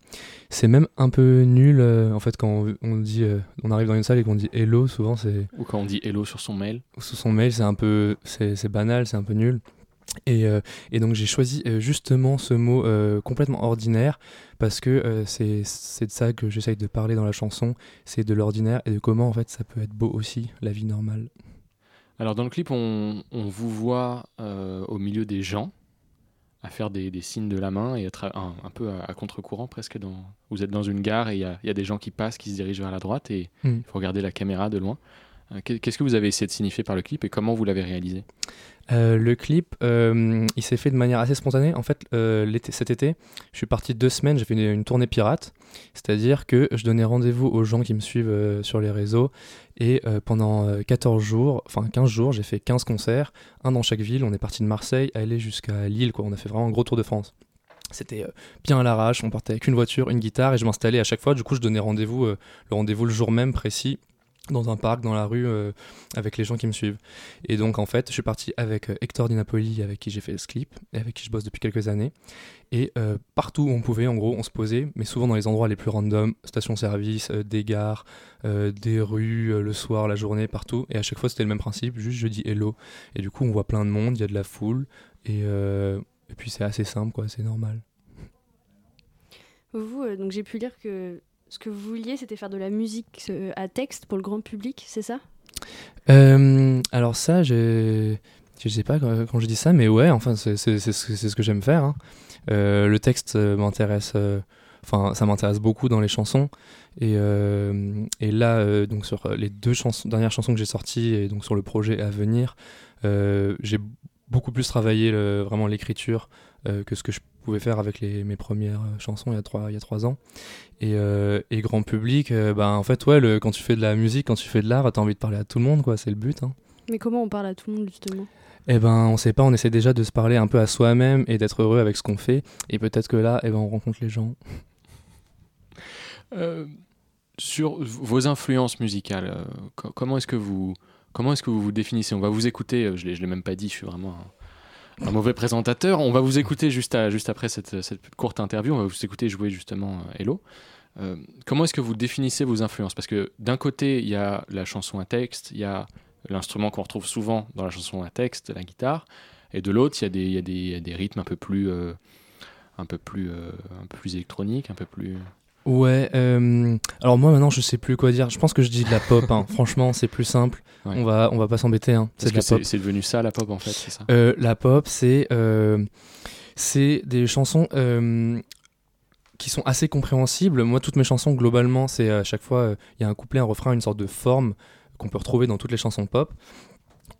C'est même un peu nul, en fait, quand on, dit, on arrive dans une salle et qu'on dit hello, souvent c'est. Ou quand on dit hello sur son mail. Ou sur son mail, c'est un peu, c'est banal, c'est un peu nul. Et, et donc j'ai choisi justement ce mot complètement ordinaire parce que c'est de ça que j'essaye de parler dans la chanson, c'est de l'ordinaire et de comment en fait ça peut être beau aussi, la vie normale. Alors dans le clip, on, on vous voit au milieu des gens à faire des, signes de la main et être un, peu à, contre-courant presque. Dans, vous êtes dans une gare et il y, a, des gens qui passent, qui se dirigent vers la droite et hmm. il faut regarder la caméra de loin. Euh, qu'est-ce que vous avez essayé de signifier par le clip et comment vous l'avez réalisé? Euh, le clip, euh, il s'est fait de manière assez spontanée. En fait, cet été, je suis parti deux semaines, j'ai fait une, tournée pirate. C'est-à-dire que je donnais rendez-vous aux gens qui me suivent sur les réseaux. Et pendant 14 jours, enfin 15 jours, j'ai fait 15 concerts, un dans chaque ville. On est parti de Marseille aller jusqu'à Lille. Quoi. On a fait vraiment un gros tour de France. C'était bien à l'arrache, on partait avec une voiture, une guitare et je m'installais à chaque fois. Du coup, je donnais rendez-vous, le rendez-vous le jour même précis dans un parc, dans la rue, euh, avec les gens qui me suivent. Et donc, en fait, je suis parti avec euh, Hector Di Napoli, avec qui j'ai fait ce clip, et avec qui je bosse depuis quelques années. Et euh, partout où on pouvait, en gros, on se posait, mais souvent dans les endroits les plus random, stations-service, des gares, des rues, le soir, la journée, partout. Et à chaque fois, c'était le même principe, juste je dis hello. Et du coup, on voit plein de monde, il y a de la foule, et, et puis c'est assez simple, quoi, c'est normal. Vous, donc j'ai pu lire que ce que vous vouliez, c'était faire de la musique euh, à texte pour le grand public, c'est ça? Euh, Alors ça, je je sais pas quand je dis ça, mais ouais, enfin c'est ce que j'aime faire. Hein. Euh, le texte m'intéresse, enfin ça m'intéresse beaucoup dans les chansons. Et, et là, donc sur les deux dernières chansons que j'ai sorties et donc sur le projet à venir, j'ai beaucoup plus travaillé vraiment l'écriture que ce que je pouvais faire avec les, mes premières chansons il y a trois, il y a trois ans. Et, euh, et grand public, euh, bah, en fait, ouais, le, quand tu fais de la musique, quand tu fais de l'art, t'as envie de parler à tout le monde, quoi, c'est le but. Hein. Mais comment on parle à tout le monde, justement? Eh ben, on sait pas, on essaie déjà de se parler un peu à soi-même et d'être heureux avec ce qu'on fait. Et peut-être que là, eh ben, on rencontre les gens. Euh, sur vos influences musicales, comment est-ce que vous comment est-ce que vous vous définissez? On va vous écouter. Je l'ai, je l'ai même pas dit. Je suis vraiment un mauvais présentateur. On va vous écouter juste, juste après cette, courte interview. On va vous écouter jouer justement euh, Hello. Euh, comment est-ce que vous définissez vos influences? Parce que d'un côté, il y a la chanson à texte, il y a l'instrument qu'on retrouve souvent dans la chanson à texte, la guitare, et de l'autre, il y, a des, des rythmes un peu plus, euh, un peu plus, un peu plus électroniques, un peu plus. Ouais, euh, alors moi maintenant je sais plus quoi dire. Je pense que je dis de la pop. Hein. Franchement, c'est plus simple. On va on va pas s'embêter. Hein. C'est C'est devenu ça la pop en fait, c'est ça. Euh, la pop, c'est euh, c'est des chansons qui sont assez compréhensibles. Moi, toutes mes chansons globalement, c'est à chaque fois il y a un couplet, un refrain, une sorte de forme qu'on peut retrouver dans toutes les chansons pop.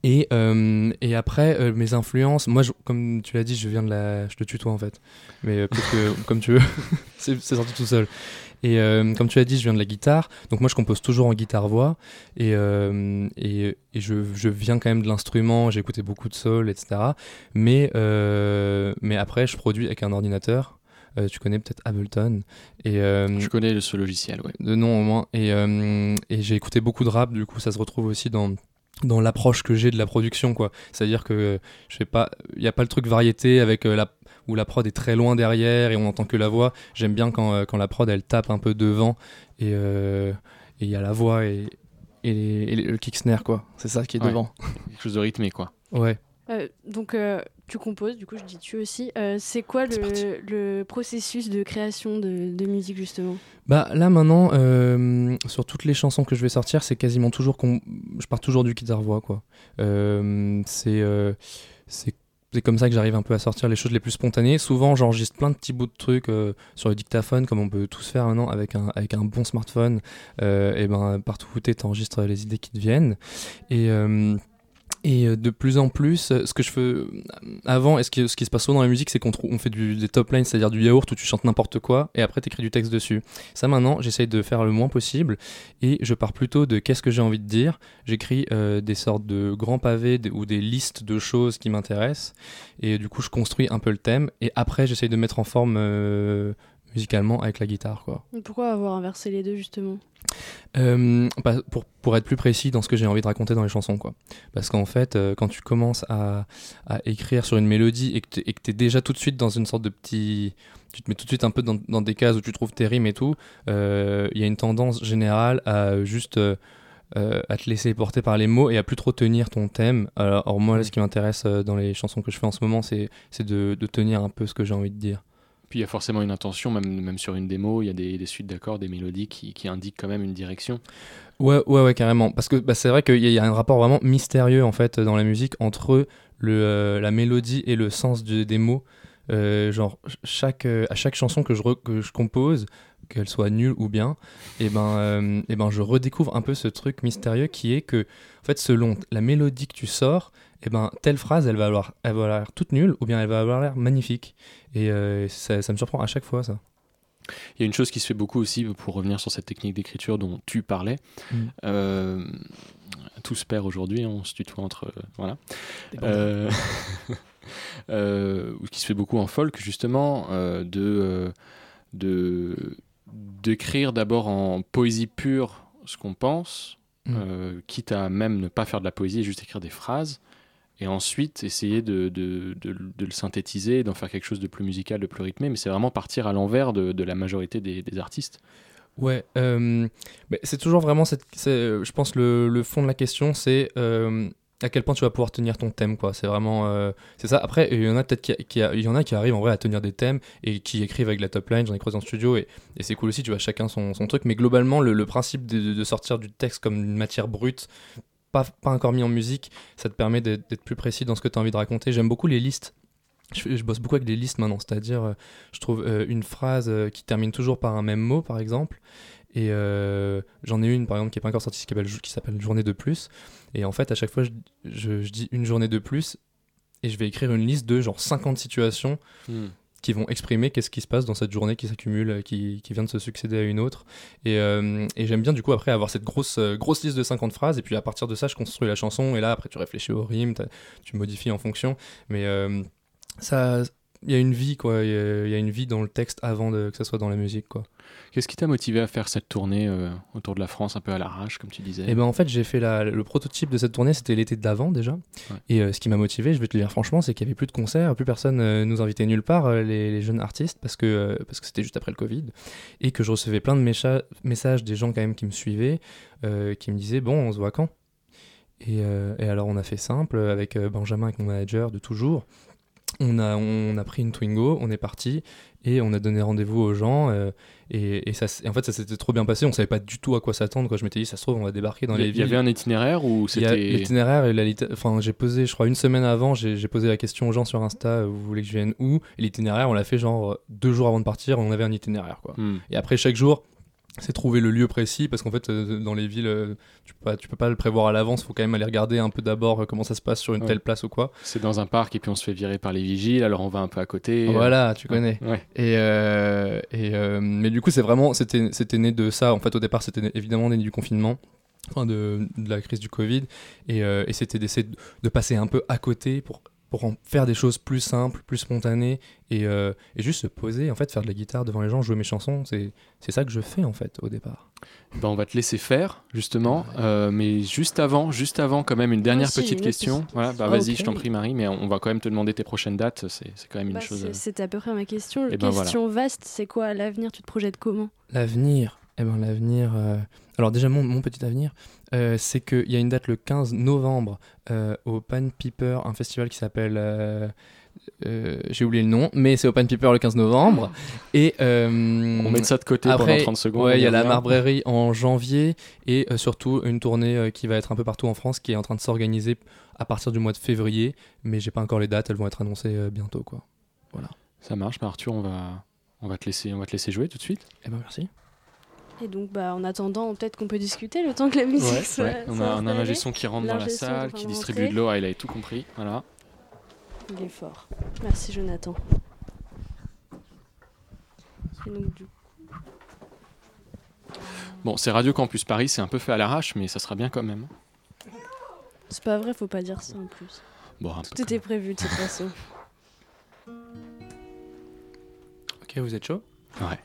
Et, euh, et après, euh, mes influences, moi, comme tu l'as dit, je viens de la. Je te tutoie en fait. Mais euh, que, comme tu veux, c'est sorti tout seul. Et comme tu l'as dit, je viens de la guitare. Donc moi, je compose toujours en guitare-voix. Et, et, et je, je, viens quand même de l'instrument. J'ai écouté beaucoup de soul, etc. Mais, mais après, je produis avec un ordinateur. tu connais peut-être Ableton. Et, je connais ce logiciel, ouais. De nom au moins. Et, et j'ai écouté beaucoup de rap, du coup, ça se retrouve aussi dans dans l'approche que j'ai de la production quoi. C'est à dire que je sais pas il y a pas le truc variété avec euh, la où la prod est très loin derrière et on entend que la voix. J'aime bien quand, euh, quand la prod elle tape un peu devant et euh, il y a la voix et, et, le kick snare quoi. C'est ça qui est devant. Quelque chose de rythmé quoi. Ouais. Donc tu composes, du coup je dis tu aussi. Euh, c'est quoi le, processus de création de, musique justement? Bah là maintenant, euh, sur toutes les chansons que je vais sortir, c'est quasiment toujours qu'on, je pars toujours du guitare voix quoi. Euh, c'est c'est comme ça que j'arrive un peu à sortir les choses les plus spontanées. Souvent, j'enregistre plein de petits bouts de trucs sur le dictaphone, comme on peut tous faire maintenant avec un, avec un bon smartphone. et ben, partout où tu es, enregistres les idées qui te viennent. Et, et euh, de plus en plus, euh, ce que je fais euh, avant, ce qui, se passe souvent dans la musique, c'est qu'on on fait des top lines, c'est-à-dire du yaourt où tu chantes n'importe quoi, et après tu écris du texte dessus. Ça maintenant, j'essaye de faire le moins possible, et je pars plutôt de qu'est-ce que j'ai envie de dire. J'écris des sortes de grands pavés ou des listes de choses qui m'intéressent, et du coup je construis un peu le thème, et après j'essaye de mettre en forme musicalement avec la guitare. Quoi. Pourquoi avoir inversé les deux justement? Euh, bah, pour, pour être plus précis dans ce que j'ai envie de raconter dans les chansons. Quoi. Parce qu'en fait, euh, quand tu commences à, à, écrire sur une mélodie et que tu es déjà tout de suite dans une sorte de petit... Tu te mets tout de suite un peu dans, dans des cases où tu trouves tes rimes et tout, euh, il y a une tendance générale à juste... à te laisser porter par les mots et à plus trop tenir ton thème. Alors, moi, ce qui m'intéresse dans les chansons que je fais en ce moment, c'est de, de tenir un peu ce que j'ai envie de dire. Puis il y a forcément une intention, même, même sur une démo, il y a des, suites d'accords, des mélodies qui, qui, indiquent quand même une direction. Ouais, ouais, ouais, carrément. Parce que bah, c'est vrai qu'il y, a un rapport vraiment mystérieux en fait dans la musique entre le, euh, la mélodie et le sens des mots. Euh, genre chaque, euh, à chaque chanson que je, que je compose, qu'elle soit nulle ou bien, et eh ben, et ben je redécouvre un peu ce truc mystérieux qui est que en fait selon la mélodie que tu sors, eh ben telle phrase elle va avoir elle va avoir l'air toute nulle ou bien elle va avoir l'air magnifique. Et euh, ça, me surprend à chaque fois, ça. Il y a une chose qui se fait beaucoup aussi, pour revenir sur cette technique d'écriture dont tu parlais. Mm. Euh, tout se perd aujourd'hui, on se tutoie entre. Euh, voilà. Euh, qui se fait beaucoup en folk, justement, de. de d'écrire d'abord en poésie pure ce qu'on pense, mm. euh, quitte à même ne pas faire de la poésie et juste écrire des phrases, et ensuite essayer de, de, de, le synthétiser, d'en faire quelque chose de plus musical, de plus rythmé, mais c'est vraiment partir à l'envers de, la majorité des, artistes. Ouais, euh, c'est toujours vraiment, cette, je pense, le, le, fond de la question, c'est euh, à quel point tu vas pouvoir tenir ton thème quoi. C'est vraiment euh, c'est ça. Après il y en a peut-être qui, y en a qui arrivent en vrai à tenir des thèmes et qui écrivent avec la top line j'en ai croisé en studio et, et c'est cool aussi tu vois chacun son, son truc. Mais globalement le, principe de, sortir du texte comme une matière brute pas, pas encore mis en musique. Ça te permet d'être plus précis dans ce que tu as envie de raconter. J'aime beaucoup les listes. Je, bosse beaucoup avec des listes maintenant, c'est-à-dire, euh, je trouve euh, une phrase qui termine toujours par un même mot, par exemple, et j'en ai une, par exemple, qui n'est pas encore sortie, qui s'appelle Journée de plus. Et en fait, à chaque fois, je, je, dis une journée de plus et je vais écrire une liste de genre 50 situations hmm. Qui vont exprimer qu'est-ce qui se passe dans cette journée qui s'accumule, qui, qui, vient de se succéder à une autre. Et, euh, j'aime bien du coup après avoir cette grosse, euh, grosse liste de 50 phrases et puis à partir de ça, je construis la chanson et là après tu réfléchis au rime, tu modifies en fonction. Mais euh, ça, y a une vie quoi, il y, a une vie dans le texte avant de, que ça soit dans la musique quoi. Qu'est-ce qui t'a motivé à faire cette tournée euh, autour de la France un peu à l'arrache, comme tu disais? Eh ben en fait, j'ai fait le prototype de cette tournée, c'était l'été d'avant déjà. Et euh, ce qui m'a motivé, je vais te le dire franchement, c'est qu'il y avait plus de concerts, plus personne euh, nous invitait nulle part, les, jeunes artistes, parce que parce que c'était juste après le Covid, et que je recevais plein de messages des gens quand même qui me suivaient, qui me disaient bon, on se voit quand? Et, et, alors on a fait simple avec Benjamin, avec mon manager de toujours. On a, on a pris une Twingo, on est parti et on a donné rendez-vous aux gens. Euh, et, ça, en fait, ça s'était trop bien passé. On savait pas du tout à quoi s'attendre. Quoi. Je m'étais dit, ça se trouve, on va débarquer dans les villes. Il y avait un itinéraire ou c'était. L'itinéraire, enfin, j'ai posé, je crois, une semaine avant, j'ai posé la question aux gens sur Insta, vous voulez que je vienne où? Et l'itinéraire, on l'a fait genre deux jours avant de partir, on avait un itinéraire. Quoi. Hmm. Et après, chaque jour, c'est trouver le lieu précis parce qu'en fait euh, dans les villes euh, tu peux pas, tu peux pas le prévoir à l'avance faut quand même aller regarder un peu d'abord euh, comment ça se passe sur une telle place ou quoi. C'est dans un parc et puis on se fait virer par les vigiles alors on va un peu à côté voilà tu connais. et, et mais du coup c'est vraiment c'était c'était né de ça. En fait au départ c'était évidemment né du confinement enfin de, de, la crise du Covid. Et, et c'était d'essayer de passer un peu à côté pour pour en faire des choses plus simples, plus spontanées et, euh, et, juste se poser, en fait, faire de la guitare devant les gens, jouer mes chansons. C'est, c'est ça que je fais en fait au départ. Ben, on va te laisser faire justement, euh, mais juste avant, juste avant, quand même une dernière petite question. Voilà, bah, vas-y, je t'en prie Marie, mais on va quand même te demander tes prochaines dates. C'est, c'est quand même une bah, chose. Euh, c'était à peu près ma question. Et ben, question vaste, c'est quoi l'avenir? Tu te projettes comment? L'avenir, eh ben l'avenir. Alors déjà mon, mon petit avenir, euh, c'est qu'il y a une date le 15 novembre euh, au Pan Piper, un festival qui s'appelle... Euh, j'ai oublié le nom, mais c'est Open Piper le 15 novembre. Et on met ça de côté après, pendant 30 secondes. Ouais, il y a la Marbrerie en janvier et surtout une tournée qui va être un peu partout en France, qui est en train de s'organiser à partir du mois de février, mais j'ai pas encore les dates, elles vont être annoncées bientôt, quoi. Voilà. Ça marche, bah, Arthur, on va, on va te laisser, on va te laisser jouer tout de suite. Eh ben merci. Et donc, bah, en attendant, peut-être qu'on peut discuter le temps que la musique soit, On, a, un ingé son qui rentre dans la salle, qui distribue de l'eau. Ah, il a tout compris. Voilà. Il est fort. Merci, Jonathan. Bon, c'est Radio Campus Paris, c'est un peu fait à l'arrache, mais ça sera bien quand même. C'est pas vrai, faut pas dire ça en plus. Bon, Tout était prévu de toute façon. Ok, vous êtes chaud? Ouais.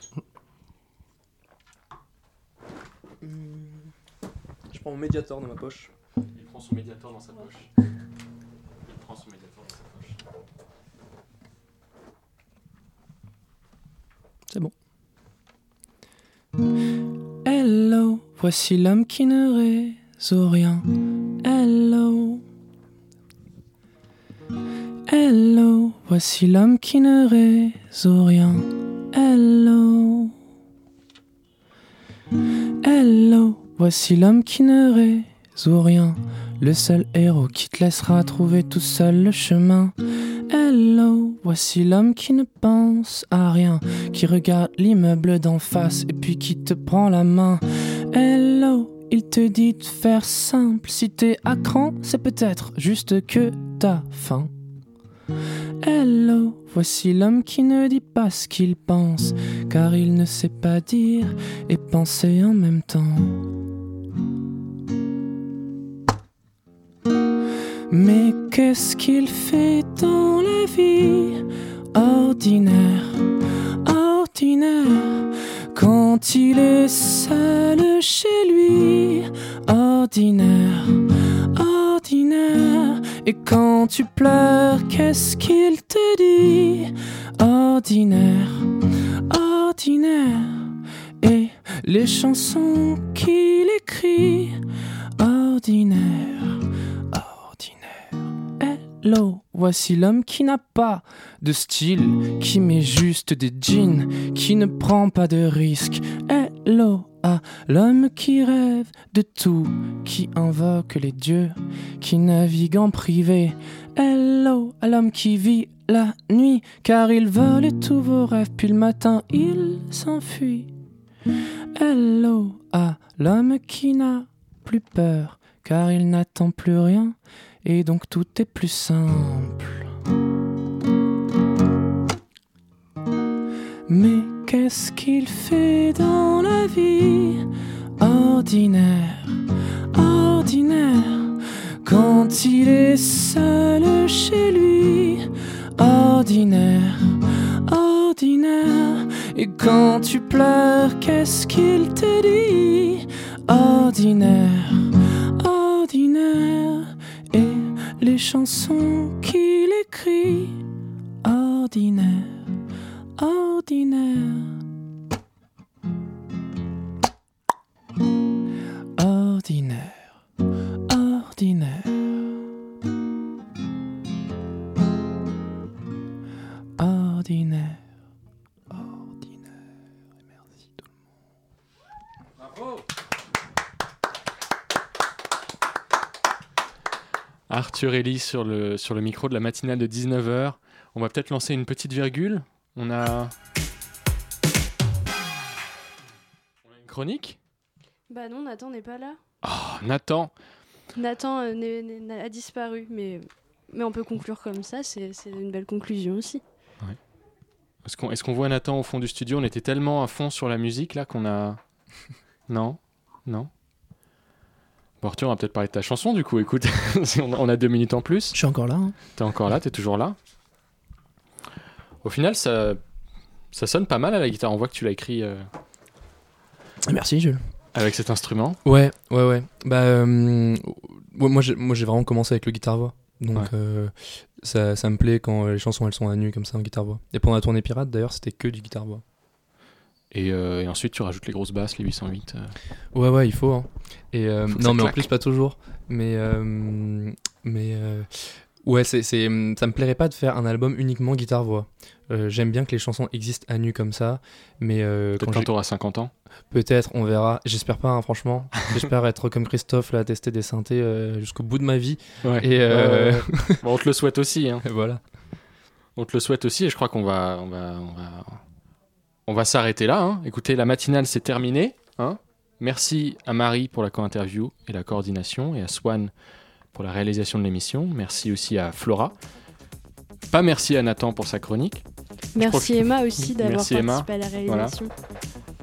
Je prends mon médiator dans ma poche. Il prend son médiator dans sa poche. Il prend son médiator dans sa poche. C'est bon. Hello, voici l'homme qui ne résout rien. Hello. Hello, voici l'homme qui ne résout rien. Voici l'homme qui ne résout rien. Le seul héros qui te laissera trouver tout seul le chemin. Hello, voici l'homme qui ne pense à rien, qui regarde l'immeuble d'en face et puis qui te prend la main. Hello, il te dit de faire simple. Si t'es à cran, c'est peut-être juste que t'as faim. Hello, voici l'homme qui ne dit pas ce qu'il pense, car il ne sait pas dire et penser en même temps. Mais qu'est-ce qu'il fait dans la vie ordinaire, ordinaire, quand il est seul chez lui, ordinaire, ordinaire. Et quand tu pleures, qu'est-ce qu'il te dit? Ordinaire, ordinaire. Et les chansons qu'il écrit, ordinaire. Hello, voici l'homme qui n'a pas de style, qui met juste des jeans, qui ne prend pas de risques. Hello, à l'homme qui rêve de tout, qui invoque les dieux, qui navigue en privé. Hello, à l'homme qui vit la nuit, car il vole tous vos rêves, puis le matin il s'enfuit. Hello, à l'homme qui n'a plus peur, car il n'attend plus rien, et donc tout est plus simple. Mais qu'est-ce qu'il fait dans la vie Ordinaire, ordinaire, quand il est seul chez lui? Ordinaire, ordinaire, et quand tu pleures, qu'est-ce qu'il te dit? Ordinaire, ordinaire, les chansons qu'il écrit Ordinaire ordinaire. Ordinaire, ordinaire. Ordinaire. Arthur Ellie sur le, sur le micro de la matinale de 19h. On va peut-être lancer une petite virgule on a. On a une chronique? Bah non, Nathan n'est pas là. Oh, Nathan Nathan euh, a disparu, mais, mais on peut conclure comme ça, c'est une belle conclusion aussi. Est-ce qu'on voit Nathan au fond du studio? On était tellement à fond sur la musique là qu'on a. non? Non? Bon, Arthur, on va peut-être parler de ta chanson du coup. Écoute, on a deux minutes en plus. Je suis encore là. Hein. T'es encore là, t'es toujours là. Au final, ça, ça sonne pas mal à la guitare. On voit que tu l'as écrit. Euh, Merci, Jules. Avec cet instrument Ouais, ouais, ouais. Bah, euh, moi, j'ai, moi, j'ai vraiment commencé avec le guitare-voix. Donc, euh, ça, ça, me plaît quand les chansons elles sont à nu comme ça en guitare-voix. Et pendant la tournée Pirate, d'ailleurs, c'était que du guitare-voix. Et, et, ensuite, tu rajoutes les grosses basses, les 808. Ouais, ouais, il faut. Hein. Et, non, mais en plus, pas toujours. Mais, mais Ouais, c'est, ça me plairait pas de faire un album uniquement guitare-voix. Euh, j'aime bien que les chansons existent à nu comme ça, mais euh, peut-être quand, tu auras 50 ans. Peut-être, on verra. J'espère pas, hein, franchement. J'espère être comme Christophe, là, tester des synthés euh, jusqu'au bout de ma vie. Et on te le souhaite aussi. Hein. voilà. On te le souhaite aussi, et je crois qu'on va, on va, on va, on va s'arrêter là. Hein. Écoutez, la matinale c'est terminé. Hein. Merci à Marie pour la co-interview et la coordination, et à Swan pour la réalisation de l'émission. Merci aussi à Flora. Pas merci à Nathan pour sa chronique. Merci Emma aussi d'avoir participé à la réalisation.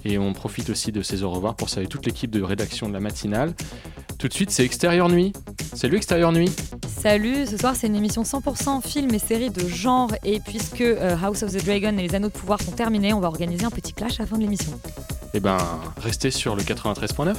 Et on profite aussi de ces au revoir pour saluer toute l'équipe de rédaction de la matinale. Tout de suite, c'est Extérieur Nuit. Salut Extérieur Nuit. Salut, ce soir c'est une émission 100% film et série de genre et puisque euh, House of the Dragon et les Anneaux de Pouvoir sont terminés, on va organiser un petit clash à la fin de l'émission. Eh ben, restez sur le 93.9.